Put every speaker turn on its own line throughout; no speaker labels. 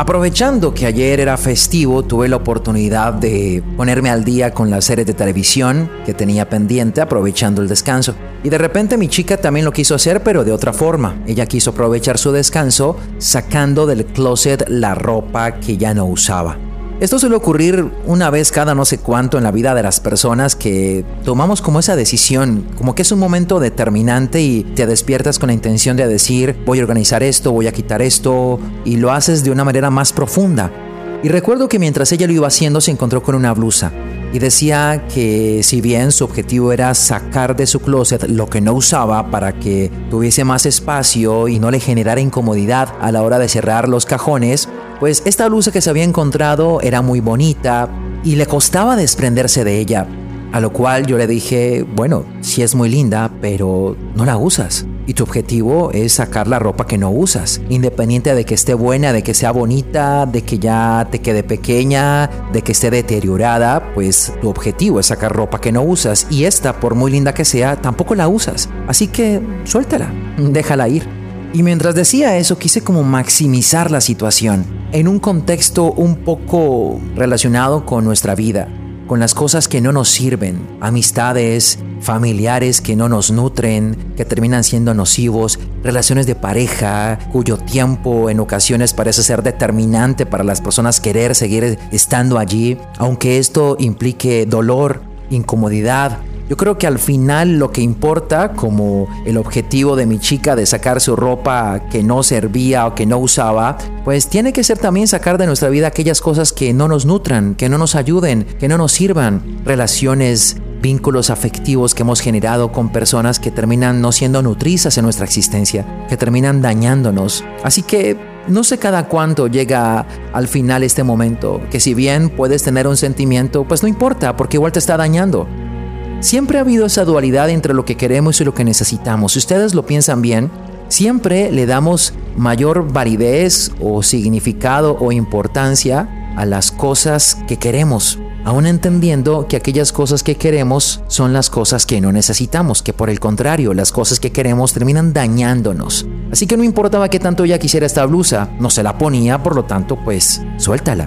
Aprovechando que ayer era festivo, tuve la oportunidad de ponerme al día con la serie de televisión que tenía pendiente, aprovechando el descanso. Y de repente mi chica también lo quiso hacer, pero de otra forma. Ella quiso aprovechar su descanso sacando del closet la ropa que ya no usaba. Esto suele ocurrir una vez cada no sé cuánto en la vida de las personas que tomamos como esa decisión, como que es un momento determinante y te despiertas con la intención de decir voy a organizar esto, voy a quitar esto y lo haces de una manera más profunda. Y recuerdo que mientras ella lo iba haciendo se encontró con una blusa y decía que si bien su objetivo era sacar de su closet lo que no usaba para que tuviese más espacio y no le generara incomodidad a la hora de cerrar los cajones, pues esta blusa que se había encontrado era muy bonita y le costaba desprenderse de ella. A lo cual yo le dije, bueno, sí es muy linda, pero no la usas. Y tu objetivo es sacar la ropa que no usas, independiente de que esté buena, de que sea bonita, de que ya te quede pequeña, de que esté deteriorada, pues tu objetivo es sacar ropa que no usas y esta, por muy linda que sea, tampoco la usas. Así que suéltala, déjala ir. Y mientras decía eso, quise como maximizar la situación en un contexto un poco relacionado con nuestra vida con las cosas que no nos sirven, amistades, familiares que no nos nutren, que terminan siendo nocivos, relaciones de pareja cuyo tiempo en ocasiones parece ser determinante para las personas querer seguir estando allí, aunque esto implique dolor, incomodidad, yo creo que al final lo que importa, como el objetivo de mi chica de sacar su ropa que no servía o que no usaba, pues tiene que ser también sacar de nuestra vida aquellas cosas que no nos nutran, que no nos ayuden, que no nos sirvan. Relaciones, vínculos afectivos que hemos generado con personas que terminan no siendo nutrizas en nuestra existencia, que terminan dañándonos. Así que no sé cada cuánto llega al final este momento, que si bien puedes tener un sentimiento, pues no importa, porque igual te está dañando. Siempre ha habido esa dualidad entre lo que queremos y lo que necesitamos. Si ustedes lo piensan bien, siempre le damos mayor validez o significado o importancia a las cosas que queremos, aún entendiendo que aquellas cosas que queremos son las cosas que no necesitamos, que por el contrario, las cosas que queremos terminan dañándonos. Así que no importaba que tanto ella quisiera esta blusa, no se la ponía, por lo tanto, pues suéltala.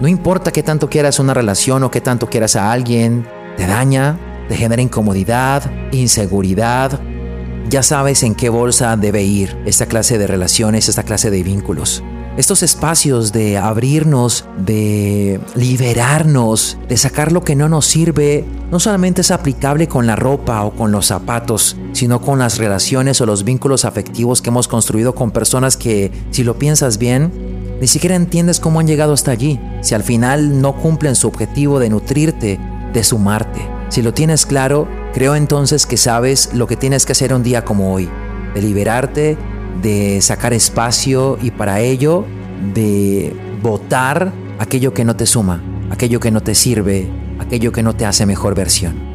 No importa que tanto quieras una relación o que tanto quieras a alguien, te daña, te genera incomodidad, inseguridad. Ya sabes en qué bolsa debe ir esta clase de relaciones, esta clase de vínculos. Estos espacios de abrirnos, de liberarnos, de sacar lo que no nos sirve, no solamente es aplicable con la ropa o con los zapatos, sino con las relaciones o los vínculos afectivos que hemos construido con personas que, si lo piensas bien, ni siquiera entiendes cómo han llegado hasta allí, si al final no cumplen su objetivo de nutrirte, de sumarte. Si lo tienes claro, creo entonces que sabes lo que tienes que hacer un día como hoy, de liberarte, de sacar espacio y para ello de votar aquello que no te suma, aquello que no te sirve, aquello que no te hace mejor versión.